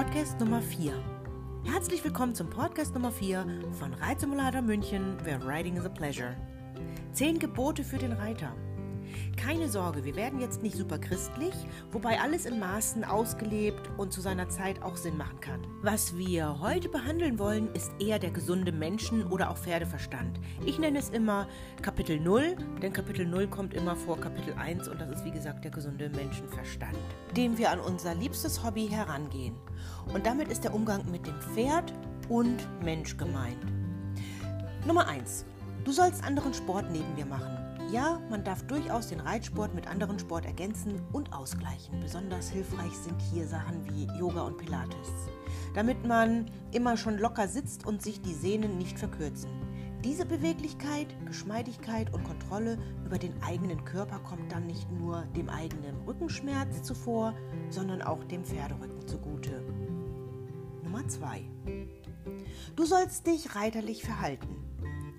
Podcast Nummer 4. Herzlich willkommen zum Podcast Nummer 4 von Reitsimulator München, where riding is a pleasure. Zehn Gebote für den Reiter. Keine Sorge, wir werden jetzt nicht super christlich, wobei alles in Maßen ausgelebt und zu seiner Zeit auch Sinn machen kann. Was wir heute behandeln wollen, ist eher der gesunde Menschen- oder auch Pferdeverstand. Ich nenne es immer Kapitel 0, denn Kapitel 0 kommt immer vor Kapitel 1 und das ist wie gesagt der gesunde Menschenverstand, dem wir an unser liebstes Hobby herangehen. Und damit ist der Umgang mit dem Pferd und Mensch gemeint. Nummer 1. Du sollst anderen Sport neben dir machen. Ja, man darf durchaus den Reitsport mit anderen Sport ergänzen und ausgleichen. Besonders hilfreich sind hier Sachen wie Yoga und Pilates, damit man immer schon locker sitzt und sich die Sehnen nicht verkürzen. Diese Beweglichkeit, Geschmeidigkeit und Kontrolle über den eigenen Körper kommt dann nicht nur dem eigenen Rückenschmerz zuvor, sondern auch dem Pferderücken zugute. Nummer 2. Du sollst dich reiterlich verhalten.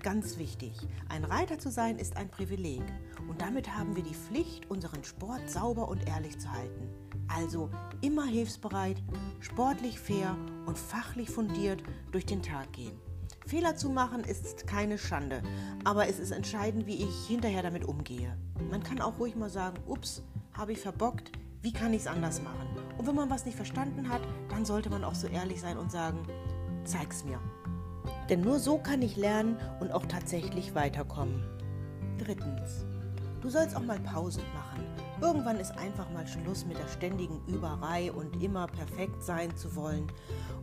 Ganz wichtig, ein Reiter zu sein ist ein Privileg und damit haben wir die Pflicht, unseren Sport sauber und ehrlich zu halten. Also immer hilfsbereit, sportlich fair und fachlich fundiert durch den Tag gehen. Fehler zu machen ist keine Schande, aber es ist entscheidend, wie ich hinterher damit umgehe. Man kann auch ruhig mal sagen, ups, habe ich verbockt, wie kann ich es anders machen? Und wenn man was nicht verstanden hat, dann sollte man auch so ehrlich sein und sagen, zeig's mir. Denn nur so kann ich lernen und auch tatsächlich weiterkommen. Drittens. Du sollst auch mal Pausen machen. Irgendwann ist einfach mal Schluss mit der ständigen Überei und immer perfekt sein zu wollen.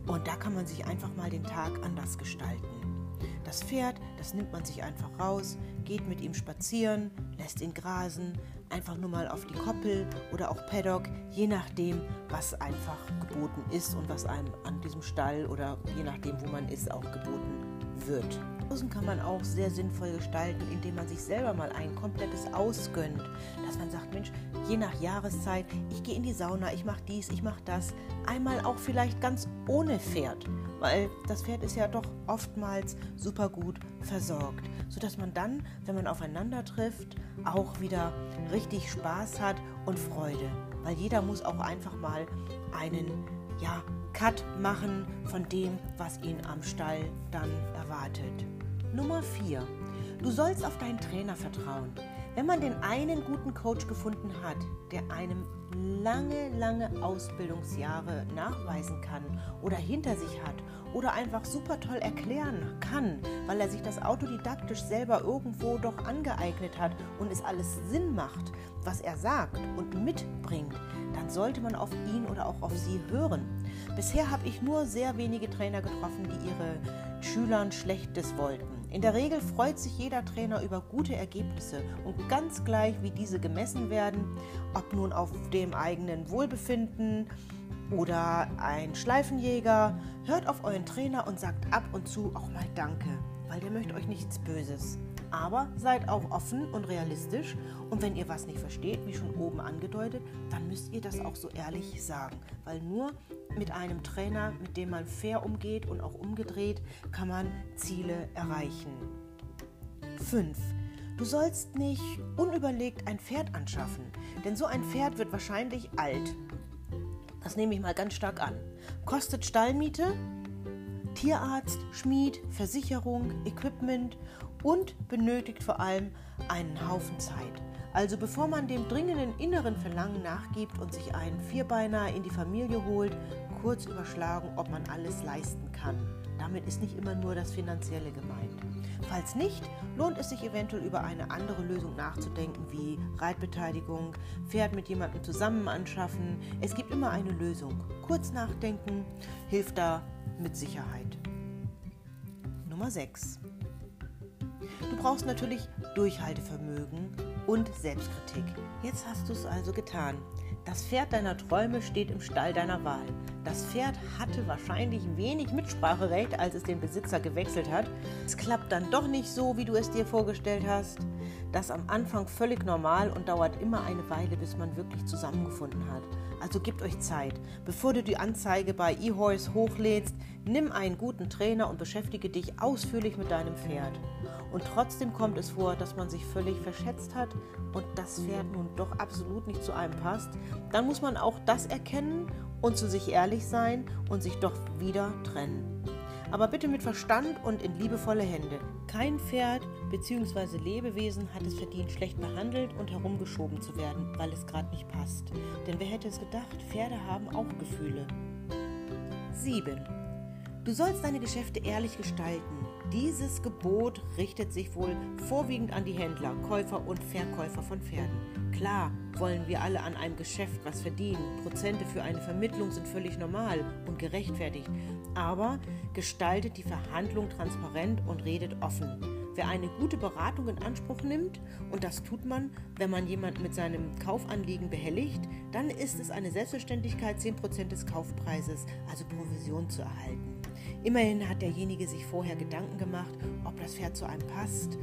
Und da kann man sich einfach mal den Tag anders gestalten. Das Pferd, das nimmt man sich einfach raus, geht mit ihm spazieren, lässt ihn grasen, einfach nur mal auf die Koppel oder auch Paddock, je nachdem, was einfach geboten ist und was einem an diesem Stall oder je nachdem, wo man ist, auch geboten wird. Pausen kann man auch sehr sinnvoll gestalten, indem man sich selber mal ein komplettes Ausgönnt. Dass man sagt, Mensch, je nach Jahreszeit, ich gehe in die Sauna, ich mache dies, ich mache das. Einmal auch vielleicht ganz ohne Pferd, weil das Pferd ist ja doch oftmals super gut versorgt, sodass man dann, wenn man aufeinander trifft, auch wieder richtig Spaß hat und Freude. Weil jeder muss auch einfach mal einen, ja, Cut machen von dem, was ihn am Stall dann erwartet. Nummer 4. Du sollst auf deinen Trainer vertrauen. Wenn man den einen guten Coach gefunden hat, der einem lange, lange Ausbildungsjahre nachweisen kann oder hinter sich hat oder einfach super toll erklären kann, weil er sich das autodidaktisch selber irgendwo doch angeeignet hat und es alles Sinn macht, was er sagt und mitbringt, dann sollte man auf ihn oder auch auf sie hören. Bisher habe ich nur sehr wenige Trainer getroffen, die ihre Schülern Schlechtes wollten. In der Regel freut sich jeder Trainer über gute Ergebnisse und ganz gleich, wie diese gemessen werden, ob nun auf dem eigenen Wohlbefinden oder ein Schleifenjäger, hört auf euren Trainer und sagt ab und zu auch mal Danke, weil der möchte euch nichts Böses. Aber seid auch offen und realistisch und wenn ihr was nicht versteht, wie schon oben angedeutet, dann müsst ihr das auch so ehrlich sagen, weil nur mit einem Trainer, mit dem man fair umgeht und auch umgedreht, kann man Ziele erreichen. 5. Du sollst nicht unüberlegt ein Pferd anschaffen, denn so ein Pferd wird wahrscheinlich alt. Das nehme ich mal ganz stark an. Kostet Stallmiete, Tierarzt, Schmied, Versicherung, Equipment und benötigt vor allem einen Haufen Zeit. Also bevor man dem dringenden inneren Verlangen nachgibt und sich einen Vierbeiner in die Familie holt, kurz überschlagen, ob man alles leisten kann. Damit ist nicht immer nur das Finanzielle gemeint. Falls nicht, lohnt es sich eventuell über eine andere Lösung nachzudenken, wie Reitbeteiligung, Pferd mit jemandem zusammen anschaffen. Es gibt immer eine Lösung. Kurz nachdenken hilft da mit Sicherheit. Nummer 6. Du brauchst natürlich Durchhaltevermögen und Selbstkritik. Jetzt hast du es also getan. Das Pferd deiner Träume steht im Stall deiner Wahl. Das Pferd hatte wahrscheinlich wenig Mitspracherecht, als es den Besitzer gewechselt hat. Es klappt dann doch nicht so, wie du es dir vorgestellt hast. Das am Anfang völlig normal und dauert immer eine Weile, bis man wirklich zusammengefunden hat. Also gebt euch Zeit. Bevor du die Anzeige bei eHorse hochlädst, nimm einen guten Trainer und beschäftige dich ausführlich mit deinem Pferd. Und trotzdem kommt es vor, dass man sich völlig verschätzt hat und das Pferd nun doch absolut nicht zu einem passt. Dann muss man auch das erkennen und zu sich ehrlich sein und sich doch wieder trennen aber bitte mit Verstand und in liebevolle Hände. Kein Pferd bzw. Lebewesen hat es verdient, schlecht behandelt und herumgeschoben zu werden, weil es gerade nicht passt. Denn wer hätte es gedacht, Pferde haben auch Gefühle. 7. Du sollst deine Geschäfte ehrlich gestalten. Dieses Gebot richtet sich wohl vorwiegend an die Händler, Käufer und Verkäufer von Pferden. Klar wollen wir alle an einem Geschäft was verdienen. Prozente für eine Vermittlung sind völlig normal und gerechtfertigt. Aber gestaltet die Verhandlung transparent und redet offen. Wer eine gute Beratung in Anspruch nimmt, und das tut man, wenn man jemanden mit seinem Kaufanliegen behelligt, dann ist es eine Selbstverständlichkeit, 10% des Kaufpreises, also Provision, zu erhalten. Immerhin hat derjenige sich vorher Gedanken gemacht, ob das Pferd zu einem passt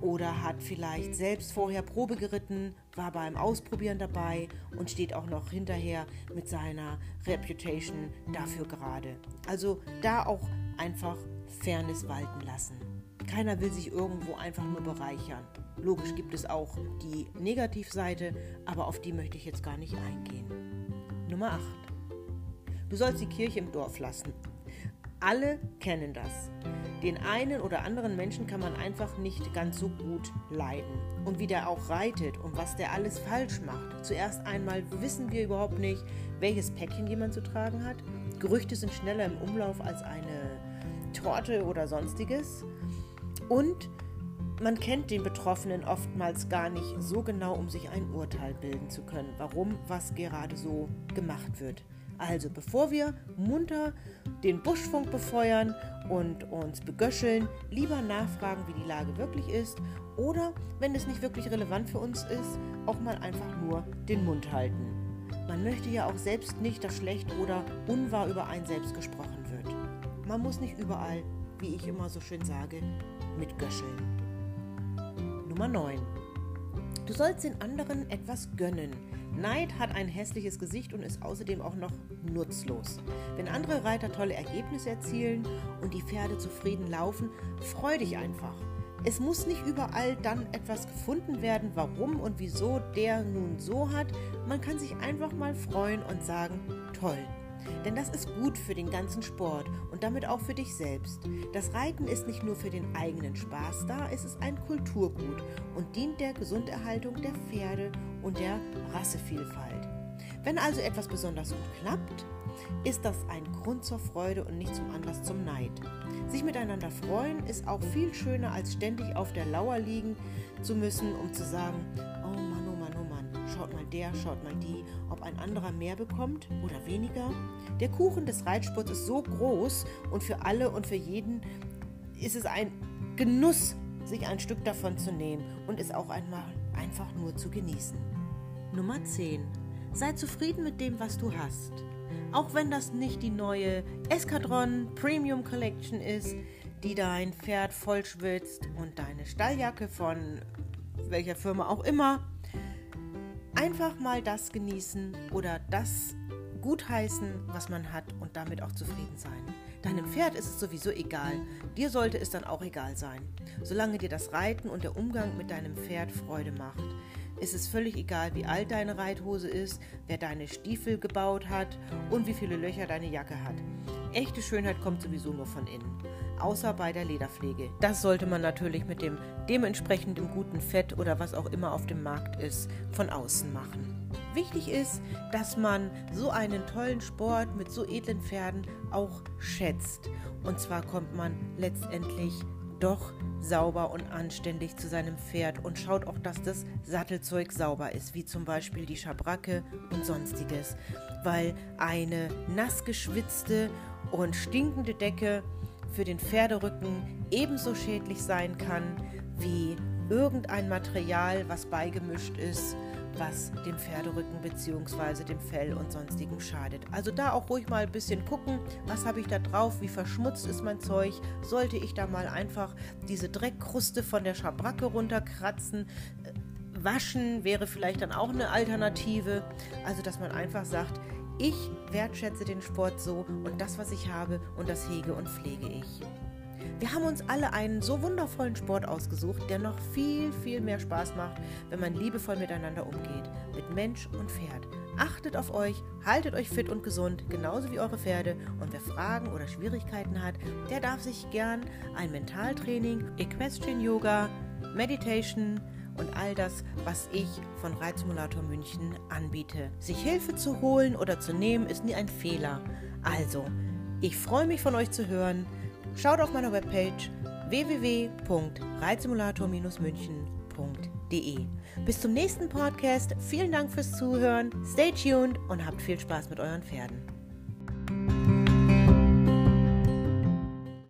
oder hat vielleicht selbst vorher Probe geritten, war beim Ausprobieren dabei und steht auch noch hinterher mit seiner Reputation dafür gerade. Also da auch einfach Fairness walten lassen. Keiner will sich irgendwo einfach nur bereichern. Logisch gibt es auch die Negativseite, aber auf die möchte ich jetzt gar nicht eingehen. Nummer 8. Du sollst die Kirche im Dorf lassen. Alle kennen das. Den einen oder anderen Menschen kann man einfach nicht ganz so gut leiden. Und wie der auch reitet und was der alles falsch macht. Zuerst einmal wissen wir überhaupt nicht, welches Päckchen jemand zu tragen hat. Gerüchte sind schneller im Umlauf als eine Torte oder sonstiges. Und man kennt den Betroffenen oftmals gar nicht so genau, um sich ein Urteil bilden zu können, warum was gerade so gemacht wird. Also bevor wir munter den Buschfunk befeuern und uns begöscheln, lieber nachfragen, wie die Lage wirklich ist oder, wenn es nicht wirklich relevant für uns ist, auch mal einfach nur den Mund halten. Man möchte ja auch selbst nicht, dass schlecht oder unwahr über einen selbst gesprochen wird. Man muss nicht überall, wie ich immer so schön sage, mitgöscheln. Nummer 9. Du sollst den anderen etwas gönnen. Neid hat ein hässliches Gesicht und ist außerdem auch noch nutzlos. Wenn andere Reiter tolle Ergebnisse erzielen und die Pferde zufrieden laufen, freu dich einfach. Es muss nicht überall dann etwas gefunden werden, warum und wieso der nun so hat. Man kann sich einfach mal freuen und sagen, toll. Denn das ist gut für den ganzen Sport und damit auch für dich selbst. Das Reiten ist nicht nur für den eigenen Spaß da, es ist ein Kulturgut und dient der Gesunderhaltung der Pferde und der Rassevielfalt. Wenn also etwas besonders gut klappt, ist das ein Grund zur Freude und nicht zum Anlass zum Neid. Sich miteinander freuen ist auch viel schöner, als ständig auf der Lauer liegen zu müssen, um zu sagen, oh schaut mal der, schaut mal die, ob ein anderer mehr bekommt oder weniger. Der Kuchen des Reitsports ist so groß und für alle und für jeden ist es ein Genuss, sich ein Stück davon zu nehmen und es auch einmal einfach nur zu genießen. Nummer 10. Sei zufrieden mit dem, was du hast. Auch wenn das nicht die neue Eskadron Premium Collection ist, die dein Pferd vollschwitzt und deine Stalljacke von welcher Firma auch immer. Einfach mal das genießen oder das gutheißen, was man hat und damit auch zufrieden sein. Deinem Pferd ist es sowieso egal, dir sollte es dann auch egal sein. Solange dir das Reiten und der Umgang mit deinem Pferd Freude macht, ist es völlig egal, wie alt deine Reithose ist, wer deine Stiefel gebaut hat und wie viele Löcher deine Jacke hat. Echte Schönheit kommt sowieso nur von innen, außer bei der Lederpflege. Das sollte man natürlich mit dem dementsprechenden guten Fett oder was auch immer auf dem Markt ist, von außen machen. Wichtig ist, dass man so einen tollen Sport mit so edlen Pferden auch schätzt. Und zwar kommt man letztendlich doch sauber und anständig zu seinem Pferd und schaut auch, dass das Sattelzeug sauber ist, wie zum Beispiel die Schabracke und sonstiges. Weil eine nass geschwitzte und stinkende Decke für den Pferderücken ebenso schädlich sein kann wie irgendein Material, was beigemischt ist was dem Pferderücken bzw. dem Fell und sonstigem schadet. Also da auch ruhig mal ein bisschen gucken, was habe ich da drauf, wie verschmutzt ist mein Zeug, sollte ich da mal einfach diese Dreckkruste von der Schabracke runterkratzen. Äh, waschen wäre vielleicht dann auch eine Alternative. Also dass man einfach sagt, ich wertschätze den Sport so und das, was ich habe und das hege und pflege ich. Wir haben uns alle einen so wundervollen Sport ausgesucht, der noch viel, viel mehr Spaß macht, wenn man liebevoll miteinander umgeht, mit Mensch und Pferd. Achtet auf euch, haltet euch fit und gesund, genauso wie eure Pferde. Und wer Fragen oder Schwierigkeiten hat, der darf sich gern ein Mentaltraining, Equestrian Yoga, Meditation und all das, was ich von Reitsimulator München anbiete. Sich Hilfe zu holen oder zu nehmen, ist nie ein Fehler. Also, ich freue mich von euch zu hören. Schaut auf meiner Webpage www.reizsimulator-münchen.de. Bis zum nächsten Podcast. Vielen Dank fürs Zuhören. Stay tuned und habt viel Spaß mit euren Pferden.